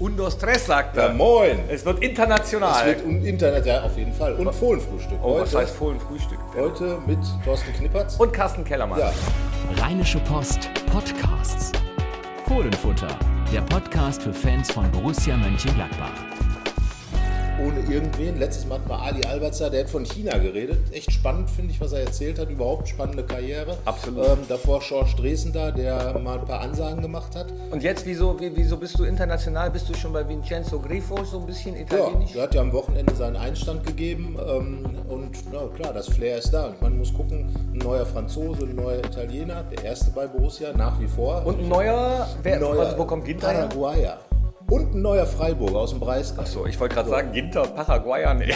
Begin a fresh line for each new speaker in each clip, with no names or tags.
Undo Stress, sagt
Ja,
er.
moin.
Es wird international.
Es wird ja, auf jeden Fall. Und Fohlenfrühstück.
oh, was
heute,
heißt Fohlenfrühstück?
heute mit Thorsten Knippertz.
Und Carsten Kellermann.
ja,
Rheinische Post Podcasts. Fohlenfutter, der Podcast für Fans von Borussia Mönchengladbach.
Ohne irgendwen. Letztes Mal mal Ali Albertzer, der hat von China geredet. Echt spannend, finde ich, was er erzählt hat. Überhaupt spannende Karriere.
Absolut.
Ähm, davor George Dresen da, der mal ein paar Ansagen gemacht hat.
Und jetzt, wieso, wie- wieso bist du international? Bist du schon bei Vincenzo Grifo so ein bisschen
Ja,
italienisch?
der hat ja am Wochenende seinen Einstand gegeben. Ähm, und na klar, das Flair ist da. Und man muss gucken, ein neuer Franzose, ein neuer Italiener, der erste bei Borussia, nach wie vor.
Und ein neuer, wer,
neuer
also wo kommt Ginter?
Paraguayer. Und ein neuer Freiburger aus dem Breisgau.
Achso, ich wollte gerade sagen, Ginter, Paraguayer, nee.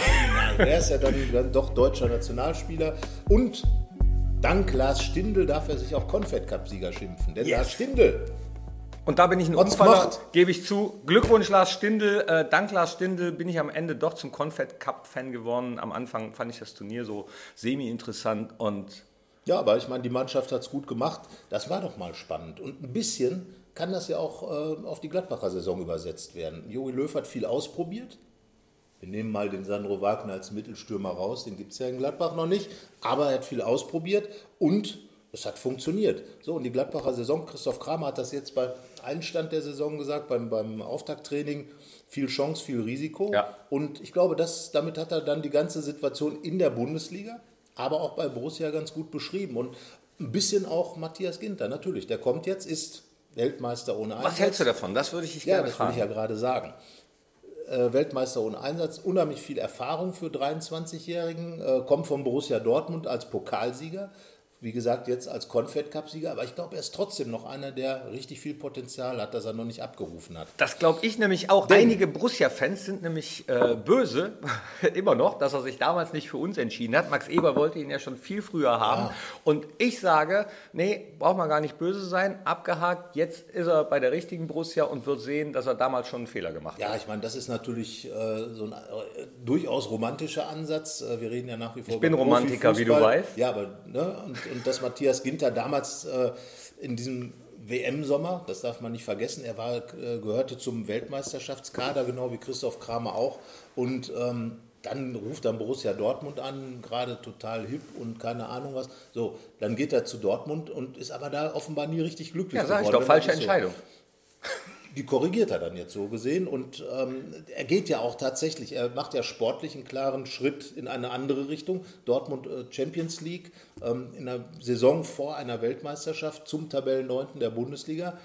Er ist ja dann, dann doch deutscher Nationalspieler. Und dank Lars Stindl darf er sich auch Confed Cup-Sieger schimpfen. Denn
Yes.
Lars Stindl,
Und da bin ich ein
Hat's gemacht.
gebe ich zu. Glückwunsch Lars Stindl. Äh, dank Lars Stindl bin ich am Ende doch zum Confed Cup Fan geworden. Am Anfang fand ich das Turnier so semi-interessant und
ja, aber ich meine, die Mannschaft hat es gut gemacht. Das war doch mal spannend. Und ein bisschen kann das ja auch äh, auf die Gladbacher Saison übersetzt werden. Jogi Löw hat viel ausprobiert. Wir nehmen mal den Sandro Wagner als Mittelstürmer raus, den gibt es ja in Gladbach noch nicht. Aber er hat viel ausprobiert und es hat funktioniert. So, und die Gladbacher Saison, Christoph Kramer hat das jetzt beim Einstand der Saison gesagt, beim, beim Auftakttraining, viel Chance, viel Risiko.
Ja.
Und ich glaube, das, damit hat er dann die ganze Situation in der Bundesliga, aber auch bei Borussia ganz gut beschrieben. Und ein bisschen auch Matthias Ginter, natürlich. Der kommt jetzt, ist Weltmeister ohne Einsatz.
was hältst du davon? Das würde ich dich
Ja,
gerne
das will ich
fragen.
ja gerade sagen. Äh, Weltmeister ohne Einsatz, unheimlich viel Erfahrung für 23-Jährigen, äh, kommt von Borussia Dortmund als Pokalsieger, wie gesagt, jetzt als Confed Cup-Sieger, aber ich glaube, er ist trotzdem noch einer, der richtig viel Potenzial hat, das er noch nicht abgerufen hat.
Das glaube ich nämlich auch.
Denn-
Einige Borussia-Fans sind nämlich äh, böse, immer noch, dass er sich damals nicht für uns entschieden hat. Max Eber wollte ihn ja schon viel früher haben. Und ich sage, nee, braucht man gar nicht böse sein, abgehakt. Jetzt ist er bei der richtigen Borussia und wird sehen, dass er damals schon einen Fehler gemacht hat.
Ja, ich meine, das ist natürlich äh, so ein äh, durchaus romantischer Ansatz. Äh, wir reden ja nach wie vor
Ich bin Romantiker, wie du weißt.
Ja, aber ne, und, und dass Matthias Ginter damals äh, in diesem WM-Sommer, das darf man nicht vergessen, er war, äh, gehörte zum Weltmeisterschaftskader, genau wie Christoph Kramer auch. Und ähm, dann ruft dann Borussia Dortmund an, gerade total hip und keine Ahnung was. So, dann geht er zu Dortmund und ist aber da offenbar nie richtig glücklich
Ja, sag ich
geworden.
doch,
wenn man
falsche
so-
Entscheidung.
die korrigiert er dann jetzt so gesehen und ähm, er geht ja auch tatsächlich, er macht ja sportlich einen klaren Schritt in eine andere Richtung. Dortmund äh, Champions League ähm, in der Saison vor einer Weltmeisterschaft zum Tabellenneunten der Bundesliga.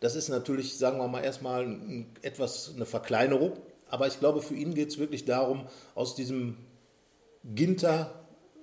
Das ist natürlich, sagen wir mal, erstmal ein, etwas eine Verkleinerung, aber ich glaube, für ihn geht es wirklich darum, aus diesem Ginter,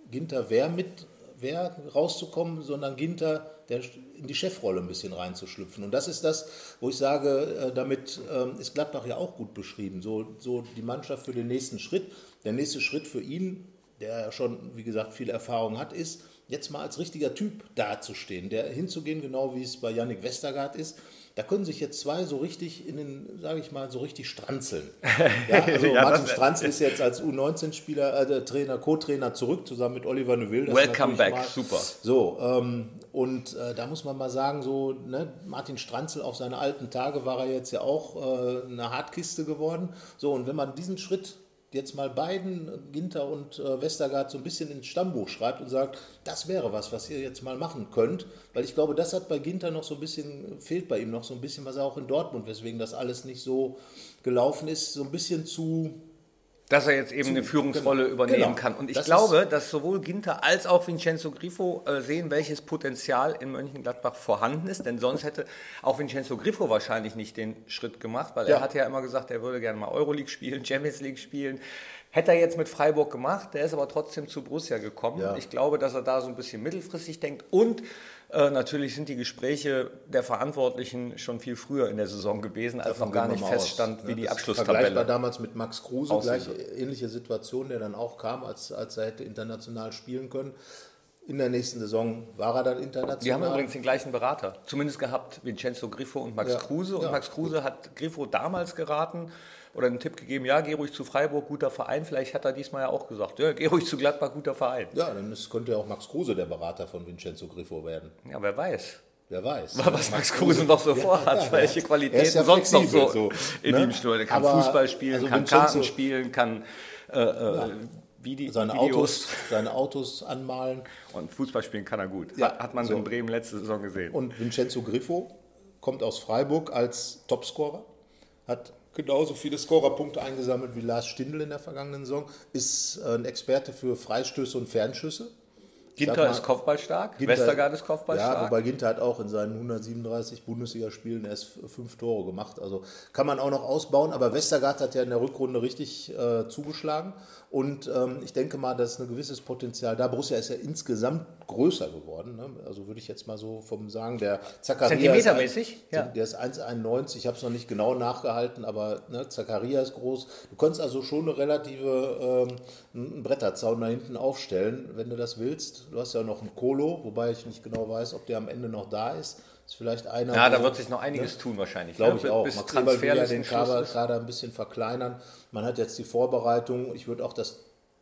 Ginter wer mit wer rauszukommen, sondern Ginter der in die Chefrolle ein bisschen reinzuschlüpfen. Und das ist das, wo ich sage, äh, damit ähm, ist Gladbach ja auch gut beschrieben. So, so die Mannschaft für den nächsten Schritt. Der nächste Schritt für ihn, der schon, wie gesagt, viel Erfahrung hat, ist, jetzt mal als richtiger Typ dazustehen, der hinzugehen, genau wie es bei Yannick Westergaard ist. Da können sich jetzt zwei so richtig in den, sage ich mal, so richtig stranzeln. Ja, also
Ja,
Martin Stranz ist jetzt als U19-Spieler, äh, Trainer, Co-Trainer zurück, zusammen mit Oliver Neuville. Das
Welcome back, super.
So, ähm, und äh, da muss man mal sagen, so, ne, Martin Stranzel auf seine alten Tage war er jetzt ja auch äh, eine Hartkiste geworden. So, und wenn man diesen Schritt jetzt mal beiden, Ginter und äh, Westergaard, so ein bisschen ins Stammbuch schreibt und sagt, das wäre was, was ihr jetzt mal machen könnt, weil ich glaube, das hat bei Ginter noch so ein bisschen, fehlt bei ihm noch so ein bisschen, was er auch in Dortmund, weswegen das alles nicht so gelaufen ist, so ein bisschen zu,
Dass er jetzt eben eine Führungsrolle
genau.
übernehmen
Genau.
kann. Und ich
Das
glaube, dass sowohl Ginter als auch Vincenzo Grifo äh, sehen, welches Potenzial in Mönchengladbach vorhanden ist. Denn sonst hätte auch Vincenzo Grifo wahrscheinlich nicht den Schritt gemacht, weil er
Ja.
hat ja immer gesagt, er würde gerne mal Euroleague spielen, Champions League spielen. Hätte er jetzt mit Freiburg gemacht, der ist aber trotzdem zu Borussia gekommen.
Ja.
Ich glaube, dass er da so ein bisschen mittelfristig denkt. Und äh, natürlich sind die Gespräche der Verantwortlichen schon viel früher in der Saison gewesen, als noch gar
wir
nicht
mal aus,
feststand,
ne?
wie die
Das ist
Abschlusstabelle.
Vergleichbar damals mit Max Kruse,
aussehen
gleich ähnliche Situation, der dann auch kam, als, als er hätte international spielen können. In der nächsten Saison war er dann international.
Die haben übrigens den gleichen Berater. Zumindest gehabt Vincenzo Grifo und Max
Ja.
Kruse. Und
Ja,
Max Kruse hat Grifo damals geraten oder einen Tipp gegeben, ja, geh ruhig zu Freiburg, guter Verein. Vielleicht hat er diesmal ja auch gesagt, ja, geh ruhig zu Gladbach, guter Verein.
ja, dann ist, könnte ja auch Max Kruse der Berater von Vincenzo Grifo werden.
Ja, wer weiß.
Wer weiß.
Was Max Kruse noch so vorhat,
ja,
welche
ja.
Qualitäten
Er ja
sonst noch so,
so,
in
ne?
ihm stehen. Er kann
Aber,
Fußball spielen,
also
kann
Vincenzo-
Karten spielen, kann äh, äh, Vide
Seine
Videos
Autos, seine Autos anmalen.
und Fußball spielen kann er gut.
Ja,
hat, hat man
so.
in Bremen letzte Saison gesehen.
Und Vincenzo Griffo kommt aus Freiburg als Topscorer, hat genauso viele Scorerpunkte eingesammelt wie Lars Stindl in der vergangenen Saison, ist ein Experte für Freistöße und Fernschüsse.
Ginter
mal,
ist kopfballstark,
Ginter-
Westergaard ist
Ja,
kopfballstark.
wobei Ginter hat auch in seinen 137 Bundesligaspielen erst fünf Tore gemacht. Also kann man auch noch ausbauen. Aber Westergaard hat ja in der Rückrunde richtig äh, zugeschlagen. Und ähm, ich denke mal, dass ein gewisses Potenzial da. Borussia ist ja insgesamt größer geworden. Ne? Also würde ich jetzt mal so vom sagen, der Zakaria
Zentimetermäßig?
Ist
Ja.
ein, Der ist 1,91. Ich habe es noch nicht genau nachgehalten, aber ne, Zakaria ist groß. Du kannst also schon eine relative ähm, einen Bretterzaun da hinten aufstellen, wenn du das willst. Du hast ja noch einen Kolo, wobei ich nicht genau weiß, ob der am Ende noch da ist. Ist vielleicht einer.
ja, da
wo-
wird sich noch einiges tun wahrscheinlich.
Glaube
ne?
ich auch.
Bis
ja
Transferlisten
den Kader. Kader ein bisschen verkleinern. Man hat jetzt die Vorbereitung. Ich würde auch das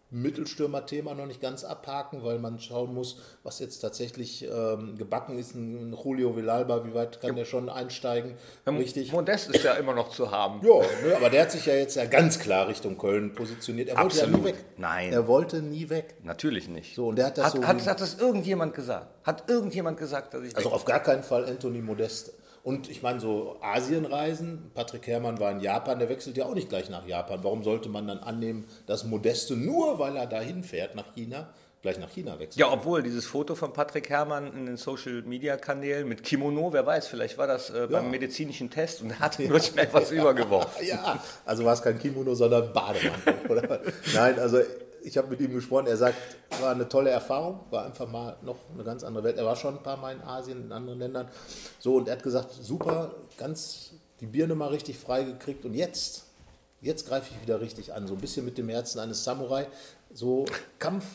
Mittelstürmer-Thema noch nicht ganz abhaken, weil man schauen muss, was jetzt tatsächlich ähm, gebacken ist. Ein Julio Villalba, wie weit kann der schon einsteigen? Richtig.
Modest ist ja immer noch zu haben.
Ja, ne, aber der hat sich ja jetzt ja ganz klar Richtung Köln positioniert. Er wollte ja
Absolut.
nie weg.
Nein.
Er wollte nie weg.
Natürlich nicht.
So, und der hat das
hat,
so.
hat, hat das irgendjemand gesagt? Hat irgendjemand gesagt, dass ich
also auf gar keinen Fall Anthony Modeste. Und ich meine, so Asienreisen, Patrick Herrmann war in Japan, der wechselt ja auch nicht gleich nach Japan. Warum sollte man dann annehmen, dass Modeste nur, weil er dahin fährt, nach China, gleich nach China wechselt?
Ja, obwohl dieses Foto von Patrick Herrmann in den Social Media Kanälen mit Kimono, wer weiß, vielleicht war das äh, beim medizinischen Test und er hat nur schnell was übergeworfen.
Ja, also war es kein Kimono, sondern Bademantel. Nein, also ich habe mit ihm gesprochen, er sagt, war eine tolle Erfahrung, war einfach mal noch eine ganz andere Welt. Er war schon ein paar Mal in Asien, in anderen Ländern. So, und er hat gesagt, super, ganz die Birne mal richtig frei gekriegt und jetzt, jetzt greife ich wieder richtig an. So ein bisschen mit dem Herzen eines Samurai. So Kampf,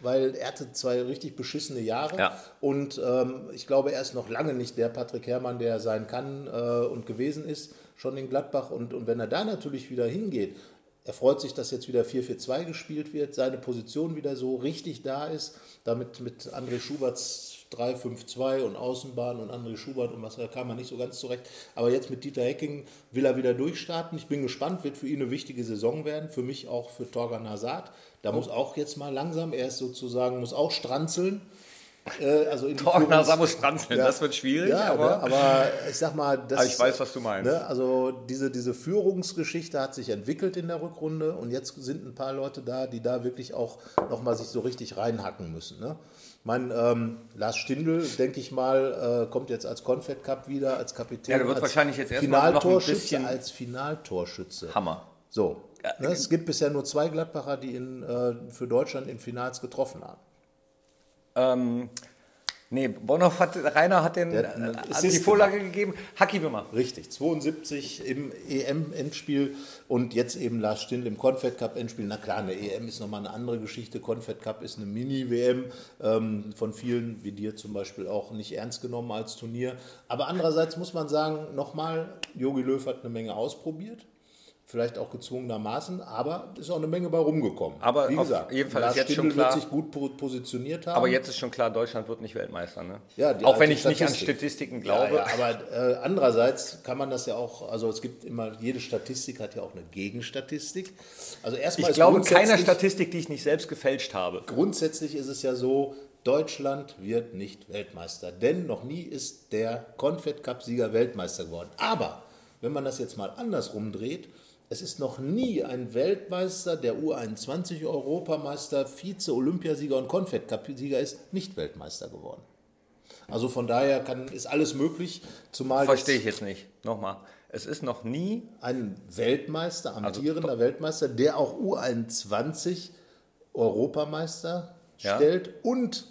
weil er hatte zwei richtig beschissene Jahre.
Ja.
Und ähm, ich glaube, er ist noch lange nicht der Patrick Herrmann, der sein kann äh, und gewesen ist, schon in Gladbach. Und, und wenn er da natürlich wieder hingeht, er freut sich, dass jetzt wieder 4-4-2 gespielt wird, seine Position wieder so richtig da ist, damit mit André Schuberts 3-5-2 und Außenbahn und André Schubert und was da kam man nicht so ganz zurecht. Aber jetzt mit Dieter Hecking will er wieder durchstarten. Ich bin gespannt, wird für ihn eine wichtige Saison werden, für mich auch für Torgan Hazard. Da muss auch jetzt mal langsam, er ist sozusagen, muss auch stranzeln. Äh, also in
Torgner
Führungs-
Samus Stranzeln, das wird schwierig,
ja,
aber,
ne, aber ich sag mal, das,
Aber ich weiß, was du meinst.
Ne, also diese, diese Führungsgeschichte hat sich entwickelt in der Rückrunde und jetzt sind ein paar Leute da, die da wirklich auch nochmal sich so richtig reinhacken müssen. Ne? Mein ähm, Lars Stindl, denke ich mal, äh, kommt jetzt als Confed Cup wieder, als Kapitän.
Ja, der wird
als
wahrscheinlich jetzt erstmal noch ein bisschen-
als Finaltorschütze.
Hammer.
So. Ne, es gibt bisher nur zwei Gladbacher, die in, äh, für Deutschland in Finals getroffen haben.
Ähm, nee, Bonhoff hat, Rainer hat, den,
Der
äh,
hat
die Vorlage gegeben. Hacki Wimmer.
Richtig, 72 im EM-Endspiel und jetzt eben Lars Stindl im Confed Cup Endspiel. Na klar, eine EM ist nochmal eine andere Geschichte. Confed Cup ist eine Mini-WM, ähm, von vielen, wie dir zum Beispiel, auch nicht ernst genommen als Turnier. Aber andererseits muss man sagen, nochmal, Jogi Löw hat eine Menge ausprobiert. Vielleicht auch gezwungenermaßen, aber ist auch eine Menge bei rumgekommen.
Aber
wie gesagt,
jeden Fall
Lars
ist jetzt schon
Stindl
klar-
wird sich gut po- positioniert haben.
Aber jetzt ist schon klar, Deutschland wird nicht Weltmeister. Ne?
Ja,
auch wenn ich nicht an
Statistik.
Statistiken glaube.
Ja, ja, aber äh, andererseits kann man das ja auch, also es gibt immer, jede Statistik hat ja auch eine Gegenstatistik. Also erstmal
Ich glaube keiner Statistik, die ich nicht selbst gefälscht habe.
Grundsätzlich ist es ja so, Deutschland wird nicht Weltmeister, denn noch nie ist der Confed Cup Sieger Weltmeister geworden. Aber wenn man das jetzt mal andersrum dreht, es ist noch nie ein Weltmeister, der U21 Europameister, Vize-Olympiasieger und Confed Cup Sieger ist, nicht Weltmeister geworden. Also von daher kann, ist alles möglich, zumal
Verstehe ich
jetzt
nicht. Nochmal. Es ist noch nie.
ein Weltmeister,
Also
amtierender Weltmeister, der auch U21 Europameister
Ja.
stellt und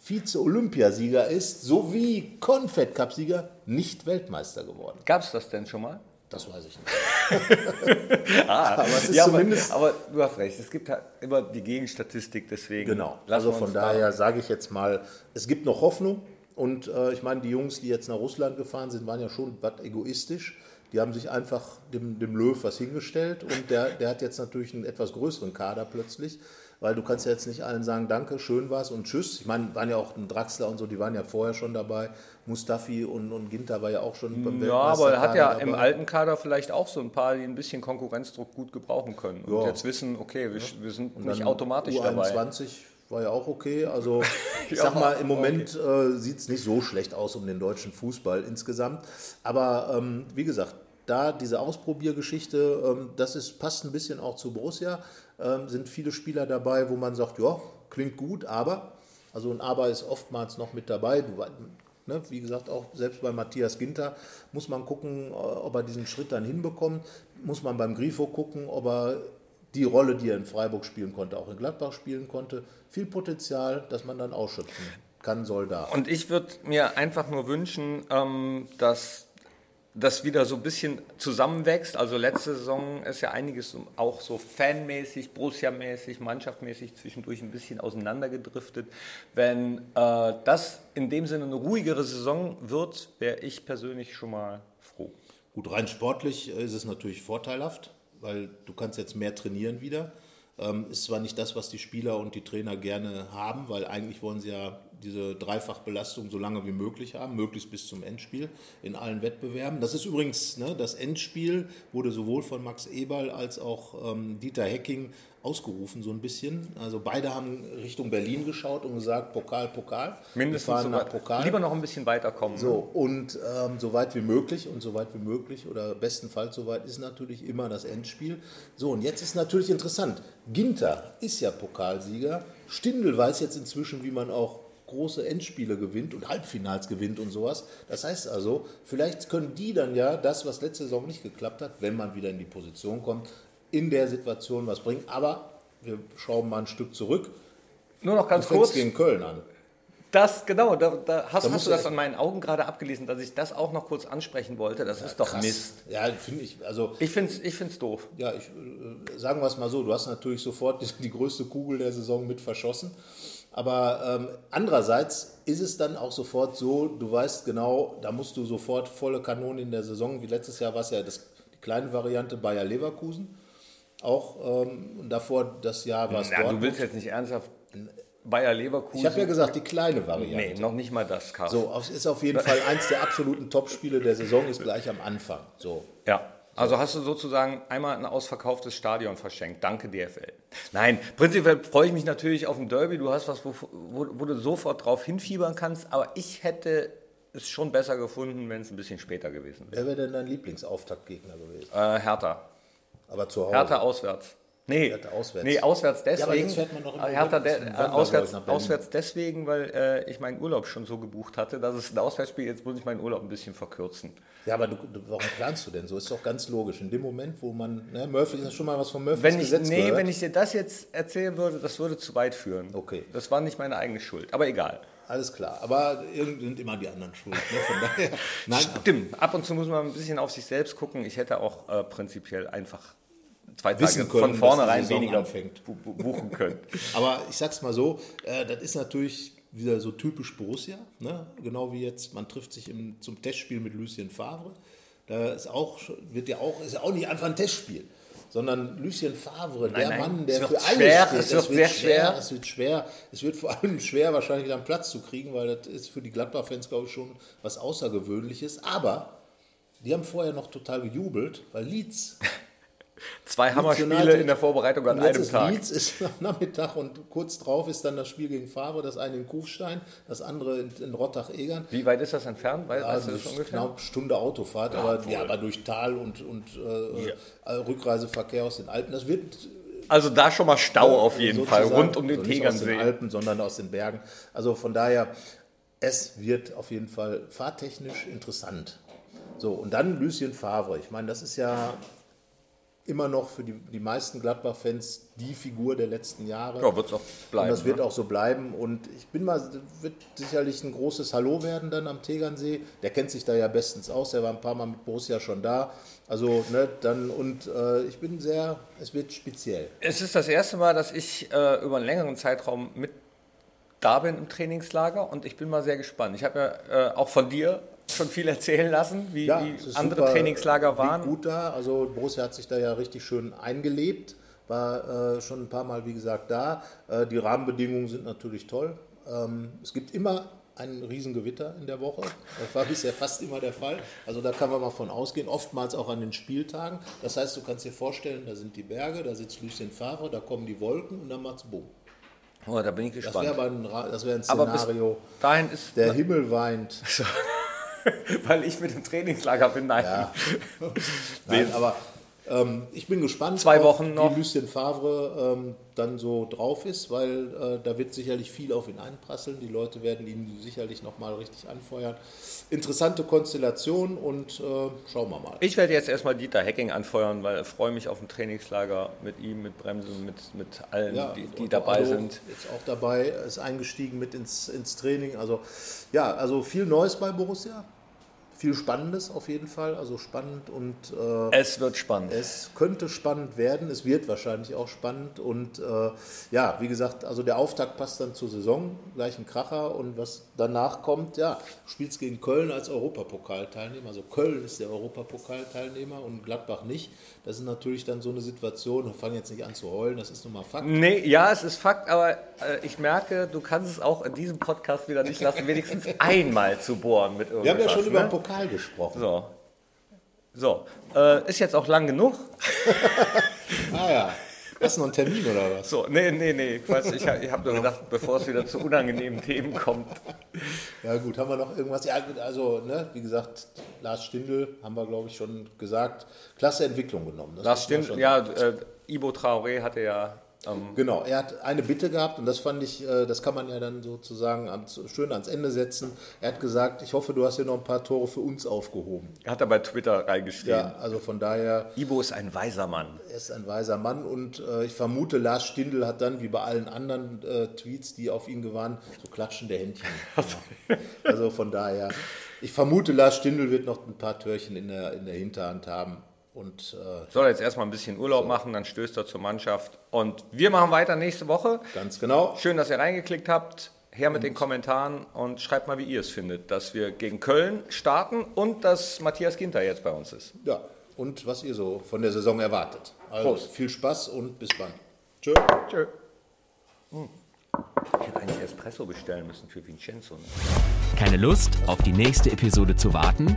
Vize-Olympiasieger ist, sowie Confed Cup-Sieger, nicht Weltmeister geworden.
Gab es das denn schon mal?
Das weiß ich nicht. aber es ist
ja,
zumindest.
aber, aber du hast recht. Es gibt halt immer die Gegenstatistik, deswegen.
Genau. Also von daher sage ich jetzt mal, es gibt noch Hoffnung. Und äh, ich meine, die Jungs, die jetzt nach Russland gefahren sind, waren ja schon was egoistisch. Die haben sich einfach dem, dem Löw was hingestellt und der, der hat jetzt natürlich einen etwas größeren Kader plötzlich. Weil du kannst ja jetzt nicht allen sagen, danke, schön war's und tschüss. Ich meine, waren ja auch ein Draxler und so, die waren ja vorher schon dabei. Mustafi und, und Ginter war ja auch schon beim
Ja, aber er hat ja dabei. im alten Kader vielleicht auch so ein paar, die ein bisschen Konkurrenzdruck gut gebrauchen können. Und ja. jetzt wissen, okay, wir, wir sind nicht automatisch U21 dabei.
war ja auch okay. Also ich sag mal, im Moment okay. äh, sieht es nicht so schlecht aus um den deutschen Fußball insgesamt. Aber ähm, wie gesagt, da diese Ausprobiergeschichte, ähm, das ist, passt ein bisschen auch zu Borussia. Ähm, sind viele Spieler dabei, wo man sagt, ja, klingt gut, aber, also ein Aber ist oftmals noch mit dabei. Du, ne, wie gesagt, auch selbst bei Matthias Ginter muss man gucken, äh, ob er diesen Schritt dann hinbekommt. Muss man beim Grifo gucken, ob er die Rolle, die er in Freiburg spielen konnte, auch in Gladbach spielen konnte. Viel Potenzial, das man dann ausschöpfen kann, soll da.
Und ich würde mir einfach nur wünschen, ähm, dass das wieder so ein bisschen zusammenwächst. Also letzte Saison ist ja einiges auch so fanmäßig, Borussia-mäßig, mannschaftmäßig zwischendurch ein bisschen auseinandergedriftet. Wenn äh, das in dem Sinne eine ruhigere Saison wird, wäre ich persönlich schon mal froh.
Gut, rein sportlich ist es natürlich vorteilhaft, weil du kannst jetzt mehr trainieren wieder. Ähm, ist zwar nicht das, was die Spieler und die Trainer gerne haben, weil eigentlich wollen sie ja diese Dreifachbelastung so lange wie möglich haben, möglichst bis zum Endspiel in allen Wettbewerben. Das ist übrigens, ne, das Endspiel wurde sowohl von Max Eberl als auch ähm, Dieter Hecking ausgerufen, so ein bisschen. Also beide haben Richtung Berlin geschaut und gesagt, Pokal, Pokal.
Mindestens so nach Pokal. Lieber noch ein bisschen weiterkommen.
So, und ähm, so weit wie möglich und so weit wie möglich oder bestenfalls so weit ist natürlich immer das Endspiel. So, und jetzt ist natürlich interessant. Ginter ist ja Pokalsieger. Stindl weiß jetzt inzwischen, wie man auch große Endspiele gewinnt und Halbfinals gewinnt und sowas. Das heißt also, vielleicht können die dann ja das, was letzte Saison nicht geklappt hat, wenn man wieder in die Position kommt, in der Situation was bringen. Aber wir schrauben mal ein Stück zurück.
Nur noch ganz kurz.
gegen Köln an.
Das, genau, da, da hast, da hast du das an meinen Augen gerade abgelesen, dass ich das auch noch kurz ansprechen wollte. Das ja, ist doch krass. Mist.
Ja, finde ich. Also,
ich finde es ich find's doof.
Ja, ich, äh, sagen wir es mal so: Du hast natürlich sofort die, die größte Kugel der Saison mit verschossen. Aber ähm, andererseits ist es dann auch sofort so, du weißt genau, da musst du sofort volle Kanone in der Saison, wie letztes Jahr war es ja das, die kleine Variante Bayer Leverkusen. Auch ähm, davor das Jahr war es
dort. Du willst jetzt nicht ernsthaft Bayer Leverkusen.
Ich habe ja gesagt, die kleine Variante.
Nee, noch nicht mal das,
Karl. So, es ist auf jeden Fall eins der absoluten Topspiele der Saison, ist gleich am Anfang. So.
Ja. Also hast du sozusagen einmal ein ausverkauftes Stadion verschenkt. Danke DFL. Nein, prinzipiell freue ich mich natürlich auf ein Derby. Du hast was, wo, wo, wo du sofort drauf hinfiebern kannst. Aber ich hätte es schon besser gefunden, wenn es ein bisschen später gewesen
wäre. Wer wäre denn dein Lieblingsauftaktgegner gewesen?
Äh, Hertha.
Aber zu Hause?
Hertha auswärts. Nee, auswärts. nee, auswärts deswegen. Ja, Hertha de, äh, auswärts, auswärts deswegen, weil äh, ich meinen Urlaub schon so gebucht hatte, dass es ein Auswärtsspiel, jetzt muss ich meinen Urlaub ein bisschen verkürzen.
Ja, aber du, warum planst du denn so? Ist doch ganz logisch. In dem Moment, wo man, ne, Murphy ist schon mal was von Murphys
wenn ich, Gesetz Nee, gehört. wenn ich dir das jetzt erzählen würde, das würde zu weit führen.
Okay.
Das war nicht meine eigene Schuld, aber egal.
Alles klar, aber sind immer die anderen schuld. Ne? Von daher,
nein, Stimmt, ab und zu muss man ein bisschen auf sich selbst gucken. Ich hätte auch äh, prinzipiell einfach zwei Tage
Wissen können,
von vornherein weniger anfängt. buchen können.
Aber ich sag's mal so, äh, das ist natürlich wieder so typisch Borussia, ne? genau wie jetzt, man trifft sich im, zum Testspiel mit Lucien Favre. Da ist auch, wird ja auch, ist ja auch nicht einfach ein Testspiel, sondern Lucien Favre, nein, der nein, Mann, der für alles
schwer, steht. Es wird, es wird sehr schwer.
Es wird schwer. Es wird vor allem schwer, wahrscheinlich wieder einen Platz zu kriegen, weil das ist für die Gladbach-Fans, glaube ich, schon was Außergewöhnliches. Aber die haben vorher noch total gejubelt, weil Leeds
Zwei Hammerspiele in der Vorbereitung an einem Tag.
Leeds ist am Nachmittag und kurz drauf ist dann das Spiel gegen Favre, das eine in Kufstein, das andere in, in Rottach-Egern.
Wie weit ist das entfernt?
Weißt, ja, weißt du das ungefähr? Knapp Stunde Autofahrt, ja, aber, ja, aber durch Tal und, und äh, ja. Rückreiseverkehr aus den Alpen. Das wird
also da schon mal Stau auf jeden Fall, rund um den also Tegernsee. Nicht aus den
Alpen, sondern aus den Bergen. Also von daher, es wird auf jeden Fall fahrtechnisch interessant. So, und dann Lucien Favre. Ich meine, das ist ja immer noch für die, die meisten Gladbach-Fans die Figur der letzten Jahre.
Ja, wird es auch bleiben.
Und das wird ne? auch so bleiben. Und ich bin mal, wird sicherlich ein großes Hallo werden dann am Tegernsee. Der kennt sich da ja bestens aus. Der war ein paar Mal mit Borussia schon da. Also, ne, dann, und äh, ich bin sehr, es wird speziell.
Es ist das erste Mal, dass ich äh, über einen längeren Zeitraum mit da bin im Trainingslager und ich bin mal sehr gespannt. Ich habe ja äh, auch von dir schon viel erzählen lassen, wie, ja, wie andere super, Trainingslager waren.
Gut da, also Borussia hat sich da ja richtig schön eingelebt war äh, schon ein paar Mal, wie gesagt, da. Äh, die Rahmenbedingungen sind natürlich toll. Ähm, es gibt immer ein Riesengewitter in der Woche. Das war bisher fast immer der Fall. Also da kann man mal von ausgehen, oftmals auch an den Spieltagen. Das heißt, du kannst dir vorstellen, da sind die Berge, da sitzt Lucien Favre, da kommen die Wolken und dann macht's Boom.
Oh, da bin ich
Das
gespannt.
wäre ein, Ra- das wär ein
Aber
Szenario.
dahin ist,
Der Himmel weint.
weil ich mit dem Trainingslager bin, nein.
Ja. Nein, aber ähm, ich bin gespannt,
Zwei
auf,
Wochen noch.
wie Lucien Favre ähm, dann so drauf ist, weil äh, da wird sicherlich viel auf ihn einprasseln. Die Leute werden ihn sicherlich nochmal richtig anfeuern. Interessante Konstellation und äh, schauen wir mal.
Ich werde jetzt erstmal Dieter Hecking anfeuern, weil ich freue mich auf ein Trainingslager mit ihm, mit Bremse, mit, mit allen,
Ja,
die, die dabei
Allo
sind.
Ist auch dabei, ist eingestiegen mit ins, ins Training. Also ja, also viel Neues bei Borussia. Viel Spannendes auf jeden Fall. Also spannend und äh,
Es wird spannend.
Es könnte spannend werden, es wird wahrscheinlich auch spannend und äh, ja, wie gesagt, also der Auftakt passt dann zur Saison, gleich ein Kracher und was danach kommt, ja, du spielst gegen Köln als Europapokalteilnehmer, also Köln ist der Europapokalteilnehmer und Gladbach nicht. Das ist natürlich dann so eine Situation, wir fangen jetzt nicht an zu heulen, das ist nun mal Fakt.
Nee, ja, es ist Fakt, aber äh, ich merke, du kannst es auch in diesem Podcast wieder nicht lassen, wenigstens einmal zu bohren mit irgendwas.
Wir haben ja schon über
ne?
den Pokal gesprochen.
So. So, äh, ist jetzt auch lang genug.
Ah ja, hast du noch einen Termin oder was?
So, nee, nee, nee, Quatsch. Ich, hab- habe nur gedacht, bevor es wieder zu unangenehmen Themen kommt.
Ja gut, haben wir noch irgendwas? Ja gut, also ne, wie gesagt, Lars Stindl haben wir glaube ich schon gesagt, klasse Entwicklung genommen. Das
stimmt,
schon
ja, äh, Ibo Traoré hatte ja. Ähm,
Genau, er hat eine Bitte gehabt und das fand ich, äh, das kann man ja dann sozusagen ans, schön ans Ende setzen. Er hat gesagt, ich hoffe, du hast hier noch ein paar Tore für uns aufgehoben.
hat er bei Twitter reingeschrieben.
Ja, also von daher,
Ibo ist ein weiser Mann.
er ist ein weiser Mann und äh, ich vermute, Lars Stindl hat dann, wie bei allen anderen äh, Tweets, die auf ihn gewandt, so klatschende Händchen. gemacht. also von daher, ich vermute, Lars Stindl wird noch ein paar Törchen in der, in der Hinterhand haben und äh,
Soll jetzt erstmal ein bisschen Urlaub machen, dann stößt er zur Mannschaft. Und wir machen weiter nächste Woche.
ganz genau.
Schön, dass ihr reingeklickt habt. Her mit den Kommentaren und schreibt mal, wie ihr es findet, dass wir gegen Köln starten und dass Matthias Ginter jetzt bei uns ist.
Ja, und was ihr so von der Saison erwartet. Also
Prost.
viel Spaß und bis bald. Tschö.
Tschö. Ich hätte eigentlich Espresso bestellen müssen für Vincenzo. Ne?
Keine Lust, auf die nächste Episode zu warten?